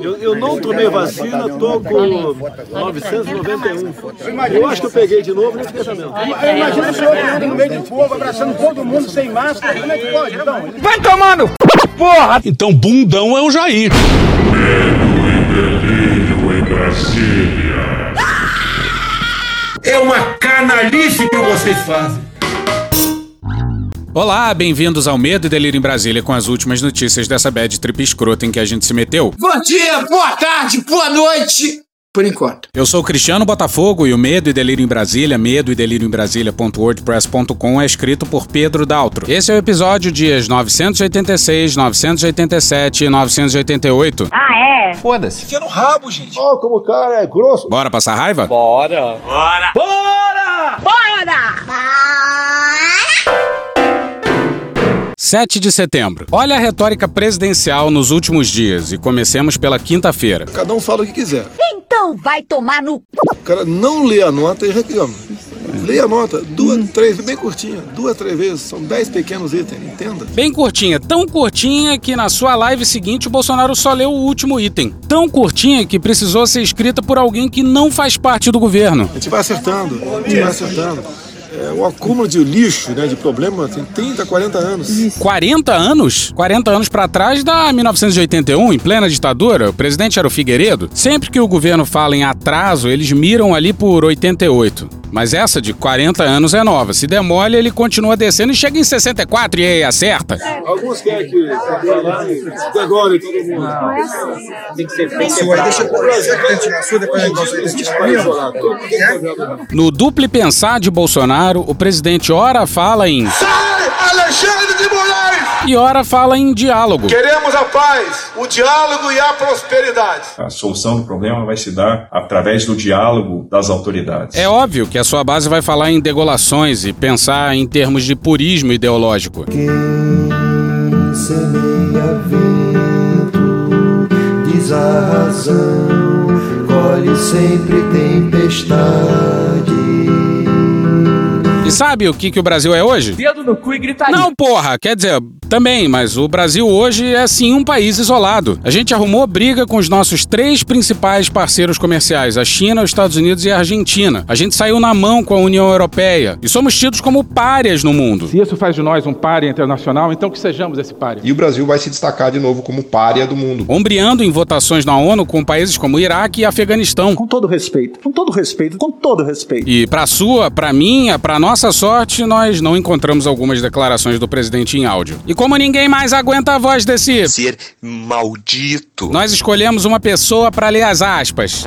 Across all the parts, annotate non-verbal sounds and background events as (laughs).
Eu, eu não tomei vacina, tô com 991. Eu acho que eu peguei de novo nesse pensamento. Eu imagino o senhor no meio de povo, abraçando todo mundo sem máscara. Como é que pode, então? Vai tomando! Porra! Então bundão é o Jair. Medo e delírio em Brasília. É uma canalice que vocês fazem. Olá, bem-vindos ao Medo e Delírio em Brasília com as últimas notícias dessa bad trip escrota em que a gente se meteu. Bom dia, boa tarde, boa noite. Por enquanto. Eu sou o Cristiano Botafogo e o Medo e Delírio em Brasília, medo e delírio em Brasília.wordpress.com é escrito por Pedro Daltro. Esse é o episódio dias 986, 987 e 988. Ah, é? Foda-se. Enfia no rabo, gente. Ó, como o cara é grosso. Bora passar raiva? Bora! 7 de setembro. Olha a retórica presidencial nos últimos dias e comecemos pela quinta-feira. Cada um fala o que quiser. Então vai tomar no. O cara não lê a nota e reclama. Leia a nota, duas, três, bem curtinha, duas, três vezes, são dez pequenos itens, entenda. Bem curtinha, tão curtinha que na sua live seguinte o Bolsonaro só leu o último item. Tão curtinha que precisou ser escrita por alguém que não faz parte do governo. A gente vai acertando, a gente vai acertando. É, o acúmulo de lixo, né, de problema, tem 30, 40 anos. 40 anos? 40 anos pra trás da 1981, em plena ditadura, o presidente era o Figueiredo. Sempre que o governo fala em atraso, eles miram ali por 88. Mas essa de 40 anos é nova. Se demole, ele continua descendo e chega em 64 e aí acerta. Alguns querem que agora todo mundo. No duplo pensar de Bolsonaro, o presidente ora fala em! E ora fala em diálogo. Queremos a paz, o diálogo e a prosperidade. A solução do problema vai se dar através do diálogo das autoridades. É óbvio que a sua base vai falar em degolações e pensar em termos de purismo ideológico. semeia vento, diz a razão, colhe sempre tempestade. E sabe o que, que o Brasil é hoje? Dedo no cu e gritaria. Não, porra, quer dizer, também, mas o Brasil hoje é sim um país isolado. A gente arrumou briga com os nossos três principais parceiros comerciais, a China, os Estados Unidos e a Argentina. A gente saiu na mão com a União Europeia e somos tidos como párias no mundo. Se isso faz de nós um pária internacional, então que sejamos esse pária. E o Brasil vai se destacar de novo como párea do mundo. Ombreando em votações na ONU com países como Iraque e Afeganistão. Com todo respeito, com todo respeito, com todo respeito. E pra sua, pra minha, pra nossa sorte, nós não encontramos algumas declarações do presidente em áudio. E como ninguém mais aguenta a voz desse Ser maldito. Nós escolhemos uma pessoa para ler as aspas.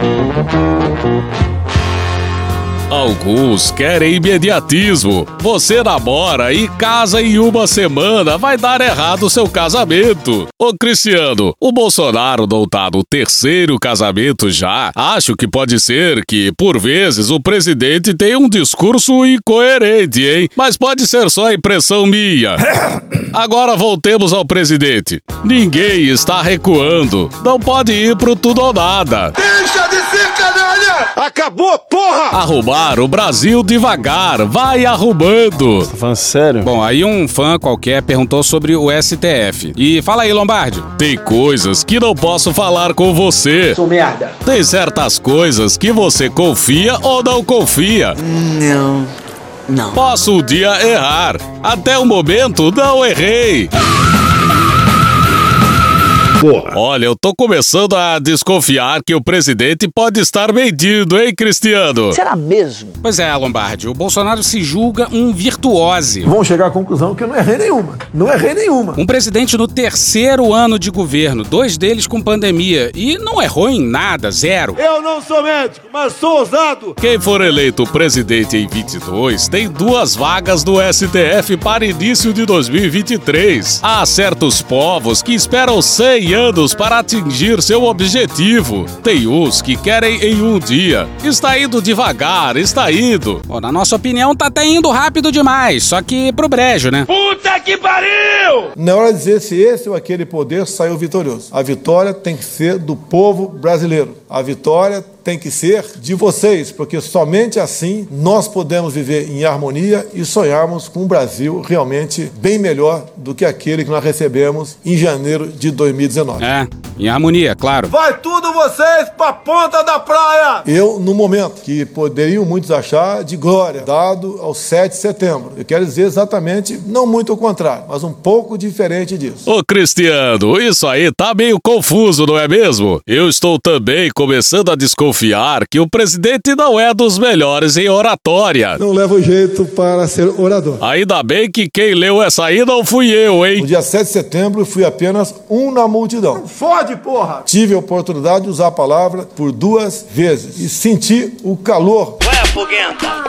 Alguns querem imediatismo. Você namora e casa em uma semana, vai dar errado o seu casamento. Ô Cristiano, o Bolsonaro não tá no terceiro casamento já. Acho que pode ser que, por vezes, o presidente tenha um discurso incoerente, hein? Mas pode ser só impressão minha. (coughs) Agora voltemos ao presidente. Ninguém está recuando. Não pode ir pro tudo ou nada. Deixa! Acabou, porra! Arrumar o Brasil devagar, vai arrumando. Falando sério? Bom, aí um fã qualquer perguntou sobre o STF. E fala aí, Lombardi. Tem coisas que não posso falar com você. Sou merda. Tem certas coisas que você confia ou não confia. Não. Não. Posso um dia errar. Até o momento, não errei. Porra. Olha, eu tô começando a desconfiar que o presidente pode estar mentindo, hein, Cristiano? Será mesmo? Pois é, Lombardi, o Bolsonaro se julga um virtuose. Vão chegar à conclusão que eu não errei nenhuma. Não errei nenhuma. Um presidente no terceiro ano de governo, dois deles com pandemia, e não errou em nada, zero. Eu não sou médico, mas sou ousado. Quem for eleito presidente em 22 tem duas vagas do STF para início de 2023. Há certos povos que esperam 100 anos para atingir seu objetivo. Tem uns que querem em um dia. Está indo devagar, está indo. Bom, na nossa opinião, tá até indo rápido demais, só que pro brejo, né? Puta que pariu! Não é hora de dizer se esse ou aquele poder saiu vitorioso. A vitória tem que ser do povo brasileiro. A vitória tem que ser de vocês, porque somente assim nós podemos viver em harmonia e sonharmos com um Brasil realmente bem melhor do que aquele que nós recebemos em janeiro de 2019. É, em harmonia, claro. Vai tudo vocês pra ponta da praia! Eu, no momento que poderiam muitos achar de glória, dado ao 7 de setembro. Eu quero dizer exatamente, não muito o contrário, mas um pouco diferente disso. Ô Cristiano, isso aí tá meio confuso, não é mesmo? Eu estou também começando a desconfiar que o presidente não é dos melhores em oratória. Não levo jeito para ser orador. Ainda bem que quem leu essa aí não fui eu, hein? No dia 7 de setembro, fui apenas um na multidão. Fode, porra! Tive a oportunidade de usar a palavra por duas vezes e senti o calor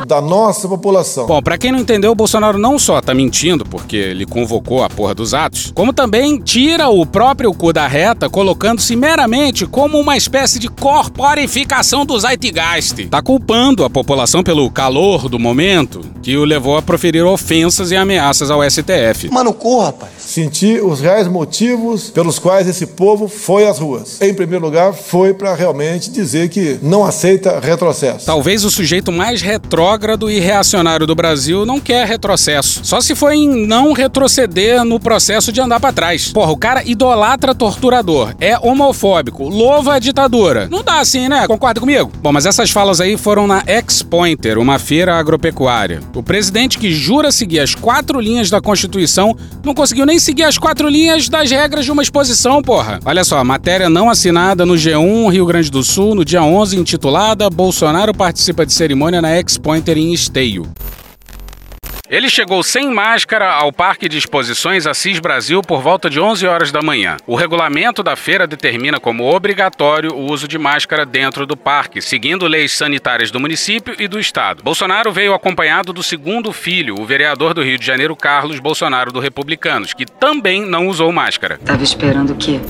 da nossa população. Bom, pra quem não entendeu, o Bolsonaro não só tá mentindo, porque ele convocou a porra dos atos, como também tira o próprio cu da reta, colocando-se meramente como uma espécie de corporificação do Zeitgeist. Tá culpando a população pelo calor do momento, que o levou a proferir ofensas e ameaças ao STF. Mano, corra, rapaz. Senti os reais motivos pelos quais esse povo foi às ruas. Em primeiro lugar, foi para realmente dizer que não aceita retrocesso. Talvez o sujeito mais retrógrado e reacionário do Brasil não quer retrocesso. Só se for em não retroceder no processo de andar pra trás. Porra, o cara idolatra torturador, é homofóbico, louva a ditadura. Não dá assim, né? Concorda comigo? Bom, mas essas falas aí foram na Ex-Pointer, uma feira agropecuária. O presidente que jura seguir as quatro linhas da Constituição não conseguiu nem seguir as quatro linhas das regras de uma exposição, porra. Olha só, matéria não assinada no G1 Rio Grande do Sul no dia 11 intitulada Bolsonaro participa de cerimônia na Ex-Pointer em Esteio. Ele chegou sem máscara ao Parque de Exposições Assis Brasil por volta de 11 horas da manhã. O regulamento da feira determina como obrigatório o uso de máscara dentro do parque, seguindo leis sanitárias do município e do estado. Bolsonaro veio acompanhado do segundo filho, o vereador do Rio de Janeiro, Carlos Bolsonaro, do Republicanos, que também não usou máscara. Tava esperando o quê?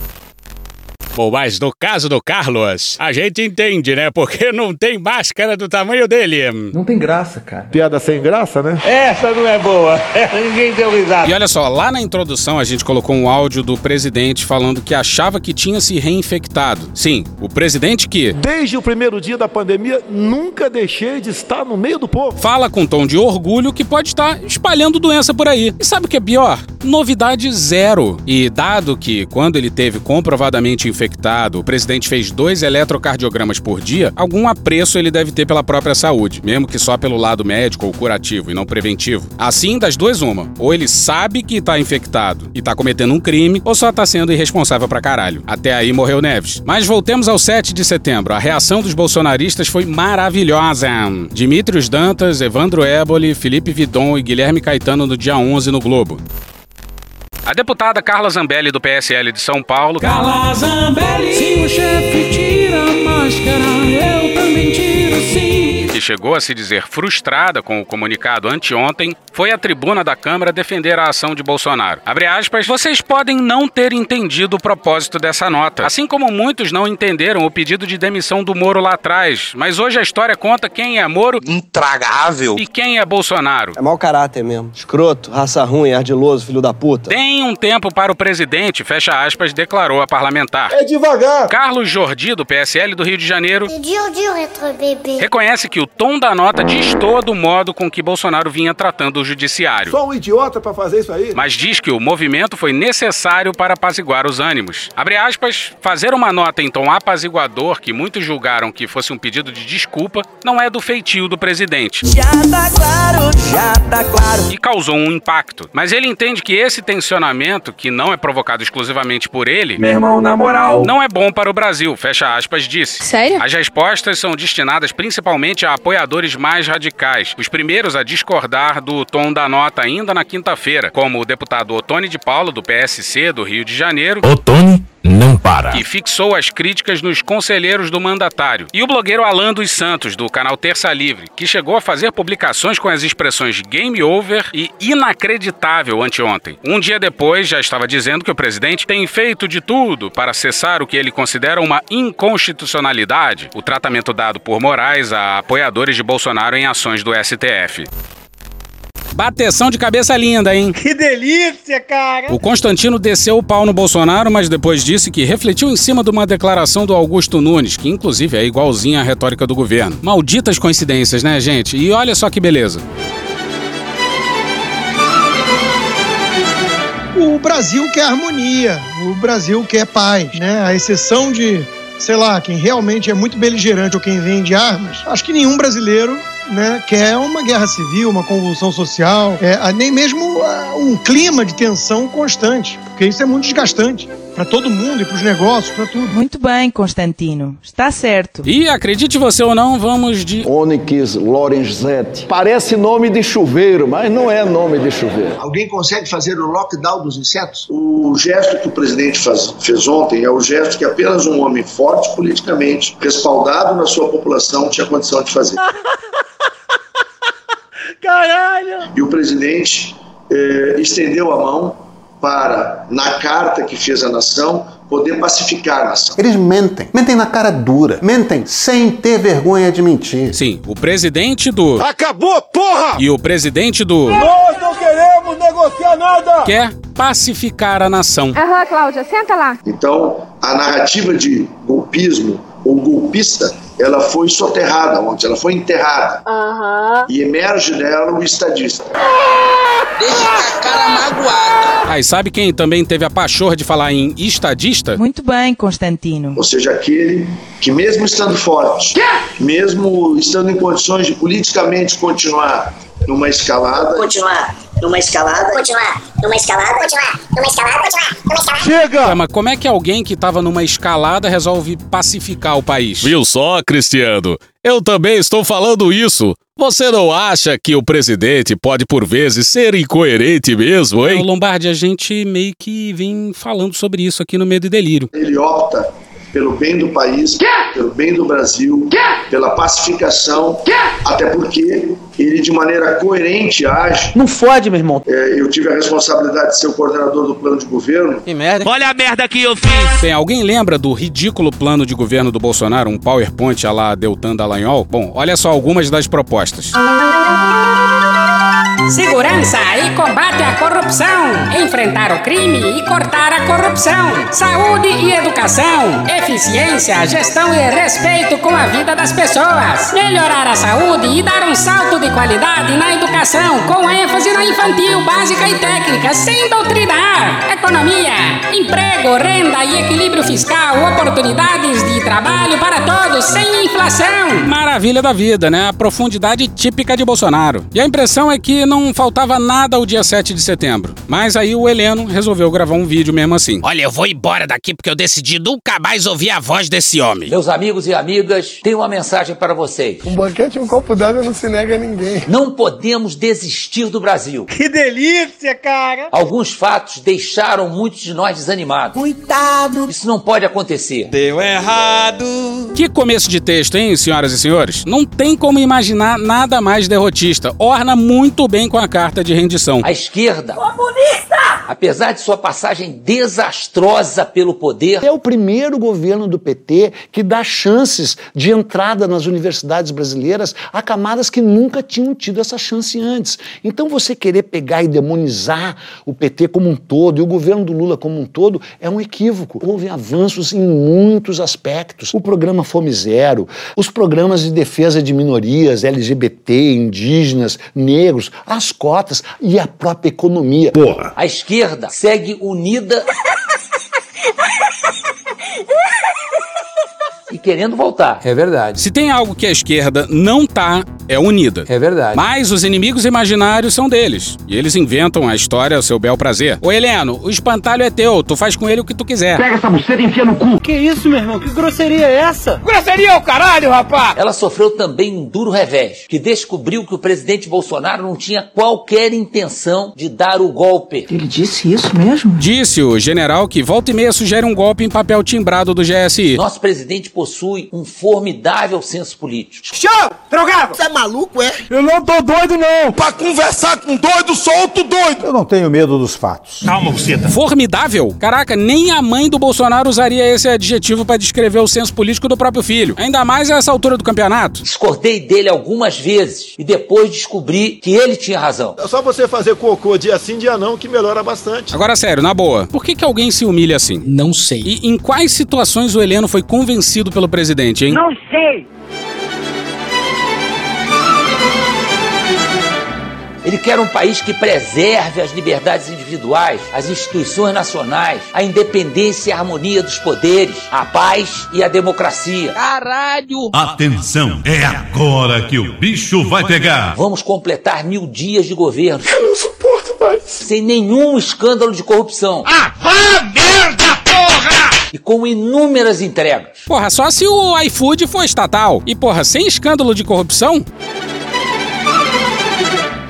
Bom, mas no caso do Carlos, a gente entende, né? Porque não tem máscara do tamanho dele. Não tem graça, cara. Piada sem graça, né? Essa não é boa. (laughs) Ninguém deu risada. E olha só, lá na introdução a gente colocou um áudio do presidente falando que achava que tinha se reinfectado. Sim, o presidente que. Desde o primeiro dia da pandemia, nunca deixei de estar no meio do povo. Fala com tom de orgulho que pode estar espalhando doença por aí. E sabe o que é pior? Novidade zero. E dado que, quando ele teve comprovadamente infectado, o presidente fez dois eletrocardiogramas por dia, algum apreço ele deve ter pela própria saúde, mesmo que só pelo lado médico ou curativo e não preventivo. Assim, das duas, uma. Ou ele sabe que tá infectado e tá cometendo um crime, ou só tá sendo irresponsável pra caralho. Até aí morreu Neves. Mas voltemos ao 7 de setembro. A reação dos bolsonaristas foi maravilhosa. Dimitrios Dantas, Evandro Éboli, Felipe Vidon e Guilherme Caetano no dia 11 no Globo. A deputada Carla Zambelli, do PSL de São Paulo. Carla Zambelli, se o chefe tira a máscara, eu também tiro sim. Que chegou a se dizer frustrada com o comunicado anteontem, foi à tribuna da Câmara defender a ação de Bolsonaro. Abre aspas, vocês podem não ter entendido o propósito dessa nota. Assim como muitos não entenderam o pedido de demissão do Moro lá atrás. Mas hoje a história conta quem é Moro. Intragável. E quem é Bolsonaro. É mau caráter mesmo. Escroto, raça ruim, ardiloso, filho da puta. Tem um tempo para o presidente, fecha aspas, declarou a parlamentar. É devagar. Carlos Jordi, do PSL do Rio de Janeiro, reconhece que o tom da nota destoa do modo com que Bolsonaro vinha tratando o judiciário. Só um idiota para fazer isso aí. Mas diz que o movimento foi necessário para apaziguar os ânimos. Abre aspas, fazer uma nota em tom apaziguador, que muitos julgaram que fosse um pedido de desculpa, não é do feitio do presidente. Já tá claro, já tá claro. E causou um impacto. Mas ele entende que esse tensionamento, que não é provocado exclusivamente por ele, Meu irmão, na moral. não é bom para o Brasil, fecha aspas, disse. Sério? As respostas são destinadas principalmente a apoiadores mais radicais, os primeiros a discordar do tom da nota ainda na quinta-feira, como o deputado Otone de Paulo, do PSC do Rio de Janeiro, Otone não para. que fixou as críticas nos conselheiros do mandatário, e o blogueiro Alan dos Santos, do canal Terça Livre, que chegou a fazer publicações com as expressões game over e inacreditável anteontem. Um dia depois, já estava dizendo que o presidente tem feito de tudo para cessar o que ele considera uma inconstitucionalidade, o tratamento dado por Moraes a apoiadores de Bolsonaro em ações do STF. Bateção de cabeça linda, hein? Que delícia, cara! O Constantino desceu o pau no Bolsonaro, mas depois disse que refletiu em cima de uma declaração do Augusto Nunes, que inclusive é igualzinha à retórica do governo. Malditas coincidências, né, gente? E olha só que beleza. O Brasil quer harmonia, o Brasil quer paz, né? A exceção de, sei lá, quem realmente é muito beligerante ou quem vende armas, acho que nenhum brasileiro né, quer uma guerra civil, uma convulsão social, é, nem mesmo uh, um clima de tensão constante, porque isso é muito desgastante para todo mundo e para os negócios, para tudo. Muito bem, Constantino. Está certo. E acredite você ou não, vamos de Onyx Lorenzetti. Parece nome de chuveiro, mas não é nome de chuveiro. Alguém consegue fazer o lockdown dos insetos? O gesto que o presidente faz, fez ontem é o gesto que apenas um homem forte politicamente, respaldado na sua população, tinha condição de fazer. (laughs) Caralho! E o presidente eh, estendeu a mão para, na carta que fez à nação, poder pacificar a nação. Eles mentem. Mentem na cara dura. Mentem sem ter vergonha de mentir. Sim, o presidente do. Acabou, porra! E o presidente do. Nós não queremos negociar nada! Quer pacificar a nação. Aham, Cláudia, senta lá. Então, a narrativa de golpismo ou golpista, ela foi soterrada ontem, ela foi enterrada. Aham. E emerge dela o estadista. Deixa com a cara magoada. Ah, e sabe quem também teve a pachorra de falar em estadista? Muito bem, Constantino. Ou seja, aquele que mesmo estando forte, mesmo estando em condições de politicamente continuar numa escalada, Continuar numa escalada. Continuar numa escalada. Continuar numa escalada. Continuar numa escalada. Chega! Mas como é que alguém que tava numa escalada resolve pacificar o país? Viu só, Cristiano? Eu também estou falando isso. Você não acha que o presidente pode, por vezes, ser incoerente mesmo, É, o hein? Lombardi, a gente meio que vem falando sobre isso aqui no Medo e Delírio. ele opta pelo bem do país, pelo bem do Brasil, pela pacificação, até porque ele de maneira coerente age. Não fode, meu irmão. É, eu tive a responsabilidade de ser o coordenador do plano de governo. Que merda. Olha a merda que eu fiz. Bem, alguém lembra do ridículo plano de governo do Bolsonaro, um PowerPoint a lá Deltan Dallagnol? Bom, olha só algumas das propostas. Segurança e combate à corrupção. Enfrentar o crime e cortar a corrupção. Saúde e educação. Eficiência, gestão e respeito com a vida das pessoas. Melhorar a saúde e dar um salto de qualidade na educação, com ênfase na infantil, básica e técnica, sem doutrinar. Economia, emprego, renda e equilíbrio fiscal. Oportunidades de trabalho para todos, sem inflação. Maravilha da vida, né? A profundidade típica de Bolsonaro. E a impressão é que não faltava nada ao dia 7 de setembro. Mas aí o Heleno resolveu gravar um vídeo mesmo assim. Olha, eu vou embora daqui porque eu decidi nunca mais ouvir a voz desse homem. Meus amigos e amigas, tenho uma mensagem para vocês. Um banquete e um copo d'água não se nega a ninguém. Não podemos desistir do Brasil. Que delícia, cara! Alguns fatos deixaram muitos de nós desanimados. Coitado. Isso não pode acontecer. Deu errado. Que começo de texto, hein, senhoras e senhores? Não tem como imaginar nada mais derrotista. Orna muito bem com a carta de rendição. A esquerda, Comunista! apesar de sua passagem desastrosa pelo poder, É o primeiro governo do PT que dá chances de entrada nas universidades brasileiras a camadas que nunca tinham tido essa chance antes. Então você querer pegar e demonizar o PT como um todo e o governo do Lula como um todo é um equívoco. Houve avanços em muitos aspectos. O programa Fome Zero, os programas de defesa de minorias, LGBT, indígenas, negros, as cotas e a própria economia. Porra! a esquerda segue unida querendo voltar. É verdade. Se tem algo que a esquerda não tá, é unida. É verdade. Mas os inimigos imaginários são deles. E eles inventam a história ao seu bel prazer. Ô Heleno, o espantalho é teu, tu faz com ele o que tu quiser. Pega essa buceta e enfia no cu. Que isso, meu irmão? Que grosseria é essa? Grosseria é o caralho, rapaz! Ela sofreu também um duro revés, que descobriu que o presidente Bolsonaro não tinha qualquer intenção de dar o golpe. Ele disse isso mesmo? Disse o general que volta e meia sugere um golpe em papel timbrado do GSI. Nosso presidente possui um formidável senso político. Show! Drogado! maluco, é? Eu não tô doido, não. Pra conversar com doido, sou outro doido. Eu não tenho medo dos fatos. Calma, Buceta. Formidável? Caraca, nem a mãe do Bolsonaro usaria esse adjetivo pra descrever o senso político do próprio filho. Ainda mais a essa altura do campeonato. Discordei dele algumas vezes e depois descobri que ele tinha razão. É só você fazer cocô dia sim, dia não, que melhora bastante. Agora, sério, na boa, por que, que alguém se humilha assim? Não sei. E em quais situações o Heleno foi convencido pelo presidente, hein? Não sei. Ele quer um país que preserve as liberdades individuais, as instituições nacionais, a independência e a harmonia dos poderes, a paz e a democracia. Caralho! Atenção, é agora que o bicho vai pegar. Vamos completar mil dias de governo. Eu não suporto mais. Sem nenhum escândalo de corrupção. Ah, vá! E com inúmeras entregas. Porra, só se o iFood for estatal. E porra, sem escândalo de corrupção?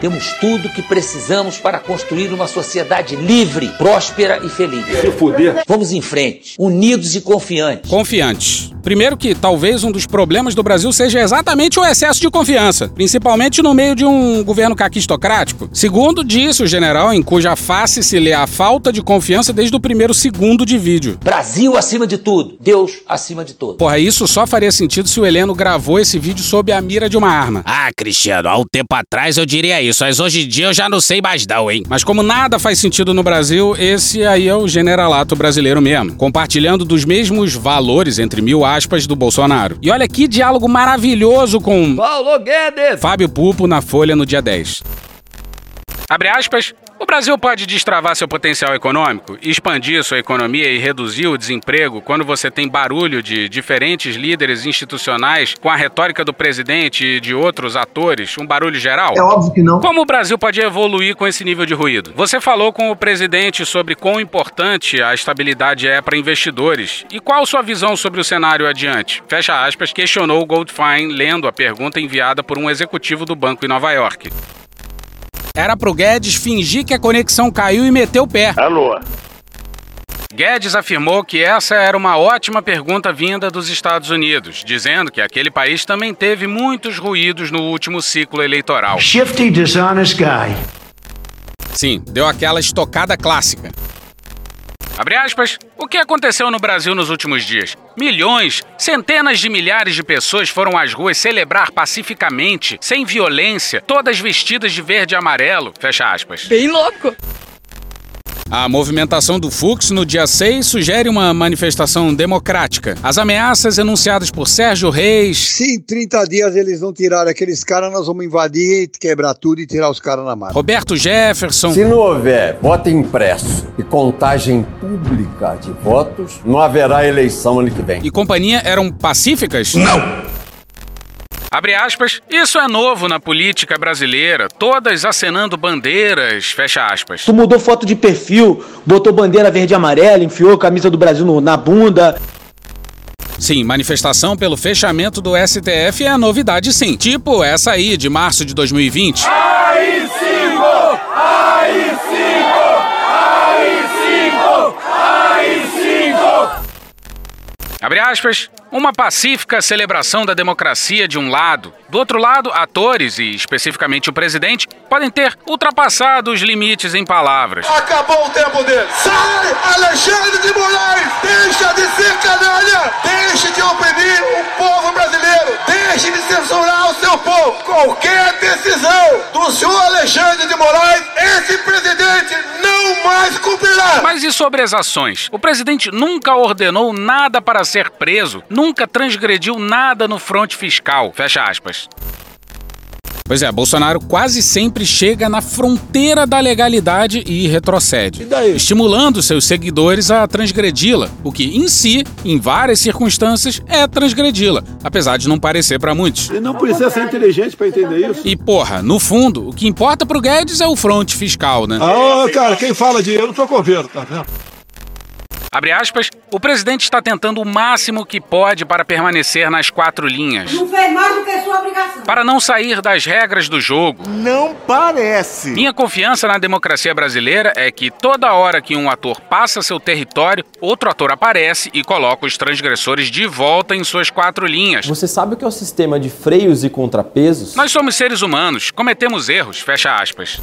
Temos tudo que precisamos para construir uma sociedade livre, próspera e feliz. Se fuder. Vamos em frente, unidos e confiantes. Confiantes. Primeiro que talvez um dos problemas do Brasil seja exatamente o excesso de confiança, principalmente no meio de um governo caquistocrático. Segundo, disse o general, em cuja face se lê a falta de confiança desde o primeiro segundo de vídeo. Brasil acima de tudo, Deus acima de todos. Porra, isso só faria sentido se o Heleno gravou esse vídeo sob a mira de uma arma. Ah, Cristiano, há um tempo atrás eu diria isso, mas hoje em dia eu já não sei mais não, hein? Mas como nada faz sentido no Brasil, esse aí é o generalato brasileiro mesmo, compartilhando dos mesmos valores, entre mil aspas, do Bolsonaro. E olha que diálogo maravilhoso com Paulo Guedes! Fábio Pupo na Folha no dia 10. Abre aspas. O Brasil pode destravar seu potencial econômico, expandir sua economia e reduzir o desemprego quando você tem barulho de diferentes líderes institucionais com a retórica do presidente e de outros atores, um barulho geral? É óbvio que não. Como o Brasil pode evoluir com esse nível de ruído? Você falou com o presidente sobre quão importante a estabilidade é para investidores e qual sua visão sobre o cenário adiante? Fecha aspas, questionou o Goldfein lendo a pergunta enviada por um executivo do banco em Nova York. Era pro Guedes fingir que a conexão caiu e meter o pé. Alô? Guedes afirmou que essa era uma ótima pergunta vinda dos Estados Unidos, dizendo que aquele país também teve muitos ruídos no último ciclo eleitoral. Shifty, dishonest guy. Sim, deu aquela estocada clássica. Abre aspas. O que aconteceu no Brasil nos últimos dias? Milhões, centenas de milhares de pessoas foram às ruas celebrar pacificamente, sem violência, todas vestidas de verde e amarelo. Fecha aspas. Bem louco. A movimentação do Fux no dia 6 sugere uma manifestação democrática. As ameaças enunciadas por Sérgio Reis. Se em 30 dias eles não tirarem aqueles caras, nós vamos invadir, quebrar tudo e tirar os caras na mata. Roberto Jefferson. Se não houver voto impresso e contagem pública de votos, não haverá eleição ano que vem. E companhia eram pacíficas? Não! Abre aspas, isso é novo na política brasileira, todas acenando bandeiras, fecha aspas. Tu mudou foto de perfil, botou bandeira verde e amarela, enfiou a camisa do Brasil no- na bunda. Sim, manifestação pelo fechamento do STF é novidade sim, tipo essa aí de março de 2020. AI-5! AI-5! AI-5! AI-5! Abre aspas, uma pacífica celebração da democracia de um lado. Do outro lado, atores, e especificamente o presidente, podem ter ultrapassado os limites em palavras. Acabou o tempo dele! Sai, Alexandre de Moraes! Deixa de ser canalha! Deixe de oprimir o povo brasileiro! Deixe de censurar o seu povo! Qualquer decisão do senhor Alexandre de Moraes, esse presidente não mais cumprirá! Mas e sobre as ações? O presidente nunca ordenou nada para ser preso, nunca transgrediu nada no fronte fiscal. Fecha aspas. Pois é, Bolsonaro quase sempre chega na fronteira da legalidade e retrocede, estimulando seus seguidores a transgredi-la, o que em si, em várias circunstâncias, é transgredi-la, apesar de não parecer para muitos. E não precisa ser inteligente pra entender isso. E porra, no fundo, o que importa pro Guedes é o fronte fiscal, né? Ah, cara, quem fala de eu não sou coveiro, tá vendo? Abre aspas, o presidente está tentando o máximo que pode para permanecer nas quatro linhas. Não fez mais do que sua obrigação. Para não sair das regras do jogo. Não parece. Minha confiança na democracia brasileira é que toda hora que um ator passa seu território, outro ator aparece e coloca os transgressores de volta em suas quatro linhas. Você sabe o que é o sistema de freios e contrapesos? Nós somos seres humanos, cometemos erros, fecha aspas.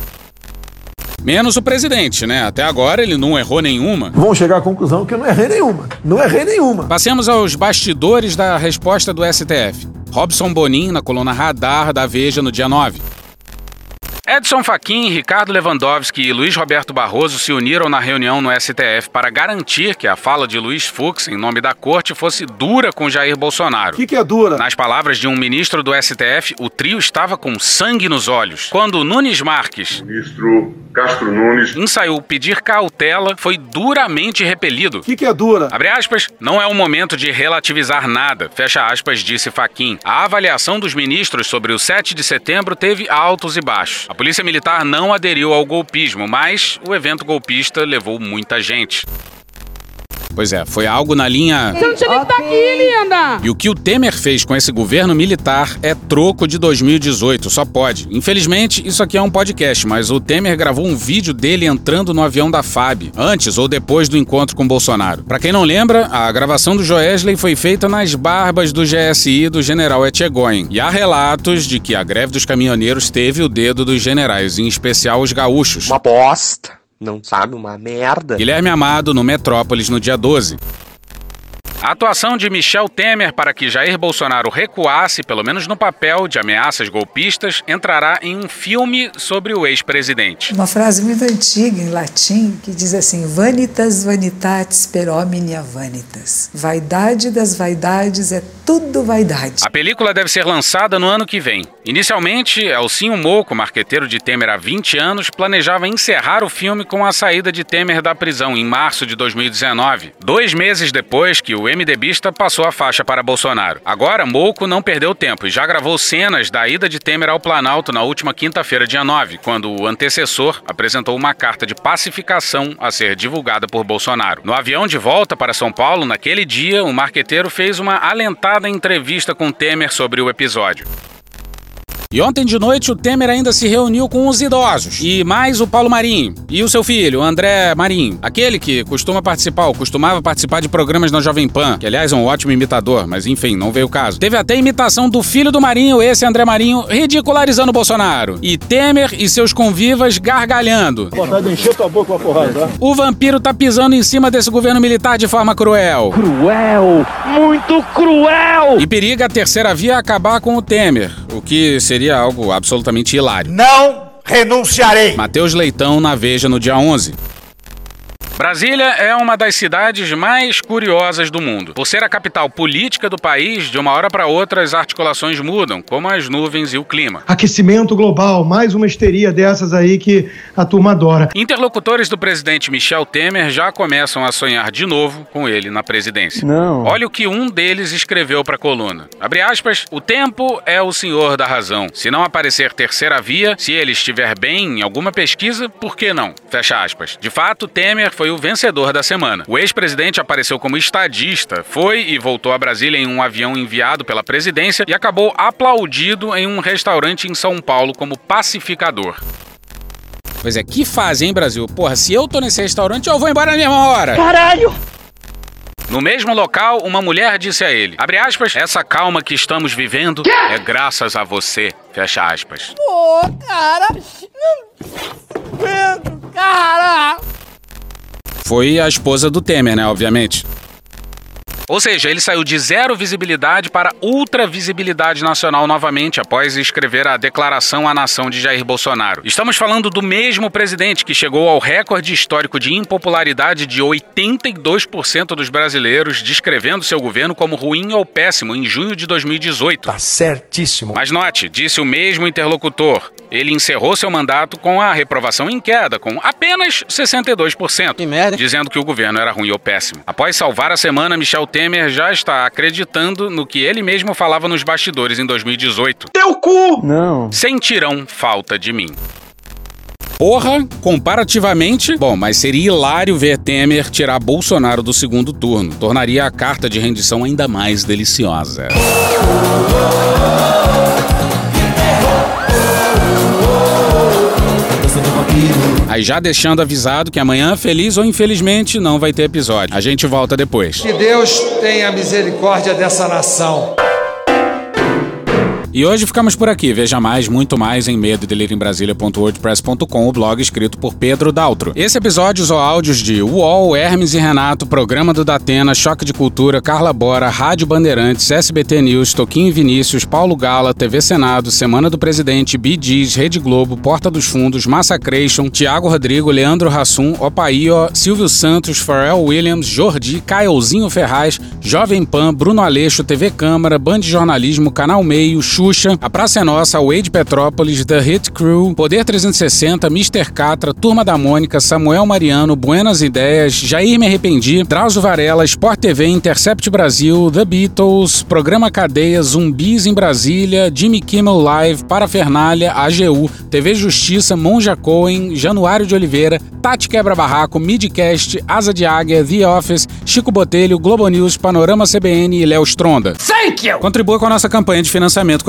Menos o presidente, né? Até agora ele não errou nenhuma. Vão chegar à conclusão que eu não errei nenhuma. Não errei nenhuma. Passemos aos bastidores da resposta do STF. Robson Bonin na coluna Radar da Veja no dia 9. Edson Fachin, Ricardo Lewandowski e Luiz Roberto Barroso se uniram na reunião no STF para garantir que a fala de Luiz Fux, em nome da corte, fosse dura com Jair Bolsonaro. O que, que é dura? Nas palavras de um ministro do STF, o trio estava com sangue nos olhos. Quando Nunes Marques, ministro Castro Nunes, ensaiou pedir cautela, foi duramente repelido. O que, que é dura? Abre aspas, não é o momento de relativizar nada, fecha aspas, disse Fachin. A avaliação dos ministros sobre o 7 de setembro teve altos e baixos. A Polícia Militar não aderiu ao golpismo, mas o evento golpista levou muita gente. Pois é, foi algo na linha. Você não tinha nem que estar aqui, linda! E o que o Temer fez com esse governo militar é troco de 2018, só pode. Infelizmente, isso aqui é um podcast, mas o Temer gravou um vídeo dele entrando no avião da FAB, antes ou depois do encontro com Bolsonaro. Para quem não lembra, a gravação do Joesley foi feita nas barbas do GSI do general Etchegóin. E há relatos de que a greve dos caminhoneiros teve o dedo dos generais, em especial os gaúchos. Uma bosta. Não sabe uma merda. Guilherme Amado no Metrópolis no dia 12. A atuação de Michel Temer para que Jair Bolsonaro recuasse, pelo menos no papel de ameaças golpistas, entrará em um filme sobre o ex-presidente. Uma frase muito antiga em latim que diz assim: Vanitas vanitatis per omnia vanitas. Vaidade das vaidades é tudo vaidade. A película deve ser lançada no ano que vem. Inicialmente, Elcinho Moco, marqueteiro de Temer há 20 anos, planejava encerrar o filme com a saída de Temer da prisão em março de 2019, dois meses depois que o MDBista passou a faixa para Bolsonaro. Agora, Moco não perdeu tempo e já gravou cenas da ida de Temer ao Planalto na última quinta-feira, dia 9, quando o antecessor apresentou uma carta de pacificação a ser divulgada por Bolsonaro. No avião de volta para São Paulo, naquele dia, o marqueteiro fez uma alentada entrevista com Temer sobre o episódio. E ontem de noite o Temer ainda se reuniu com os idosos. E mais o Paulo Marinho. E o seu filho, o André Marinho. Aquele que costuma participar, ou costumava participar de programas na Jovem Pan. Que aliás é um ótimo imitador, mas enfim, não veio o caso. Teve até imitação do filho do Marinho, esse André Marinho, ridicularizando o Bolsonaro. E Temer e seus convivas gargalhando. Vontade de encher tua boca com a porrada, tá? O vampiro tá pisando em cima desse governo militar de forma cruel. Cruel! Muito cruel! E periga a terceira via acabar com o Temer, o que seria algo absolutamente hilário. Não renunciarei! Matheus Leitão na Veja no dia 11. Brasília é uma das cidades mais curiosas do mundo. Por ser a capital política do país, de uma hora para outra as articulações mudam, como as nuvens e o clima. Aquecimento global, mais uma histeria dessas aí que a turma adora. Interlocutores do presidente Michel Temer já começam a sonhar de novo com ele na presidência. Não. Olha o que um deles escreveu para a coluna. Abre aspas, o tempo é o senhor da razão. Se não aparecer terceira via, se ele estiver bem em alguma pesquisa, por que não? Fecha aspas. De fato, Temer foi o vencedor da semana. O ex-presidente apareceu como estadista, foi e voltou a Brasília em um avião enviado pela presidência e acabou aplaudido em um restaurante em São Paulo como pacificador. Pois é, que fase, hein, Brasil? Porra, se eu tô nesse restaurante, eu vou embora na mesma hora. Caralho! No mesmo local, uma mulher disse a ele: Abre aspas, essa calma que estamos vivendo é graças a você. Fecha aspas. Pô, cara! Não aguento, cara! Foi a esposa do Temer, né? Obviamente. Ou seja, ele saiu de zero visibilidade para ultra visibilidade nacional novamente após escrever a declaração à nação de Jair Bolsonaro. Estamos falando do mesmo presidente que chegou ao recorde histórico de impopularidade de 82% dos brasileiros, descrevendo seu governo como ruim ou péssimo em junho de 2018. Tá certíssimo. Mas note, disse o mesmo interlocutor, ele encerrou seu mandato com a reprovação em queda, com apenas 62%. Que merda. Dizendo que o governo era ruim ou péssimo. Após salvar a semana, Michel Temer já está acreditando no que ele mesmo falava nos bastidores em 2018. Teu cu! Não. Sentirão falta de mim. Porra, comparativamente, bom, mas seria hilário ver Temer tirar Bolsonaro do segundo turno. Tornaria a carta de rendição ainda mais deliciosa. Aí já deixando avisado que amanhã, feliz ou infelizmente, não vai ter episódio. A gente volta depois. Que Deus tenha misericórdia dessa nação. E hoje ficamos por aqui. Veja mais, muito mais em medo o blog escrito por Pedro Daltro. Esse episódio usou áudios de UOL, Hermes e Renato, Programa do Datena, Choque de Cultura, Carla Bora, Rádio Bandeirantes, SBT News, Toquinho Vinícius, Paulo Gala, TV Senado, Semana do Presidente, Bidis, Rede Globo, Porta dos Fundos, Massacration, Tiago Rodrigo, Leandro Rassum, Opaío, Silvio Santos, Pharrell Williams, Jordi, Caiozinho Ferraz, Jovem Pan, Bruno Aleixo, TV Câmara, Band Jornalismo, Canal Meio, Xuxa, A Praça é Nossa, Wade Petrópolis, The Hit Crew, Poder 360, Mr. Catra, Turma da Mônica, Samuel Mariano, Buenas Ideias, Jair Me Arrependi, Drauzio Varela, Sport TV, Intercept Brasil, The Beatles, Programa Cadeia, Zumbis em Brasília, Jimmy Kimmel Live, Parafernália, AGU, TV Justiça, Monja Cohen, Januário de Oliveira, Tati Quebra Barraco, Midcast, Asa de Águia, The Office, Chico Botelho, Globo News, Panorama CBN e Léo Stronda. Thank you! Contribua com a nossa campanha de financiamento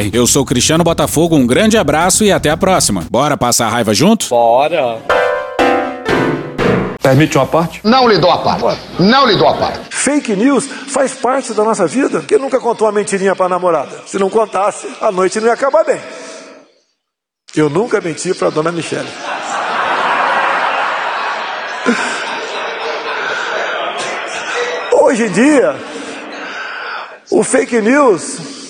Eu sou Cristiano Botafogo, um grande abraço e até a próxima. Bora passar a raiva junto? Bora. Permite uma parte? Não lhe dou a parte. Não lhe dou a parte. Fake news faz parte da nossa vida. Quem nunca contou uma mentirinha pra namorada? Se não contasse, a noite não ia acabar bem. Eu nunca menti pra dona Michele. Hoje em dia, o fake news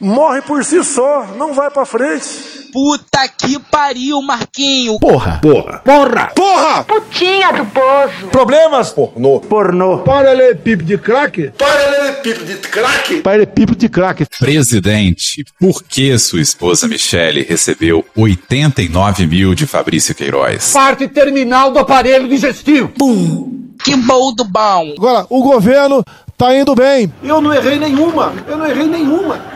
morre por si só, não vai pra frente. Puta que pariu, Marquinho. Porra. Porra. Porra. Porra. Putinha do poço. Problemas? Pornô. Pornô. Paralelepípedo de crack? Paralelepípedo de crack? Paralelepípedo de crack. Presidente, por que sua esposa Michele recebeu 89 mil de Fabrício Queiroz? Parte terminal do aparelho digestivo. Pum. Que bom do bom. Agora, o governo tá indo bem. Eu não errei nenhuma. Eu não errei nenhuma.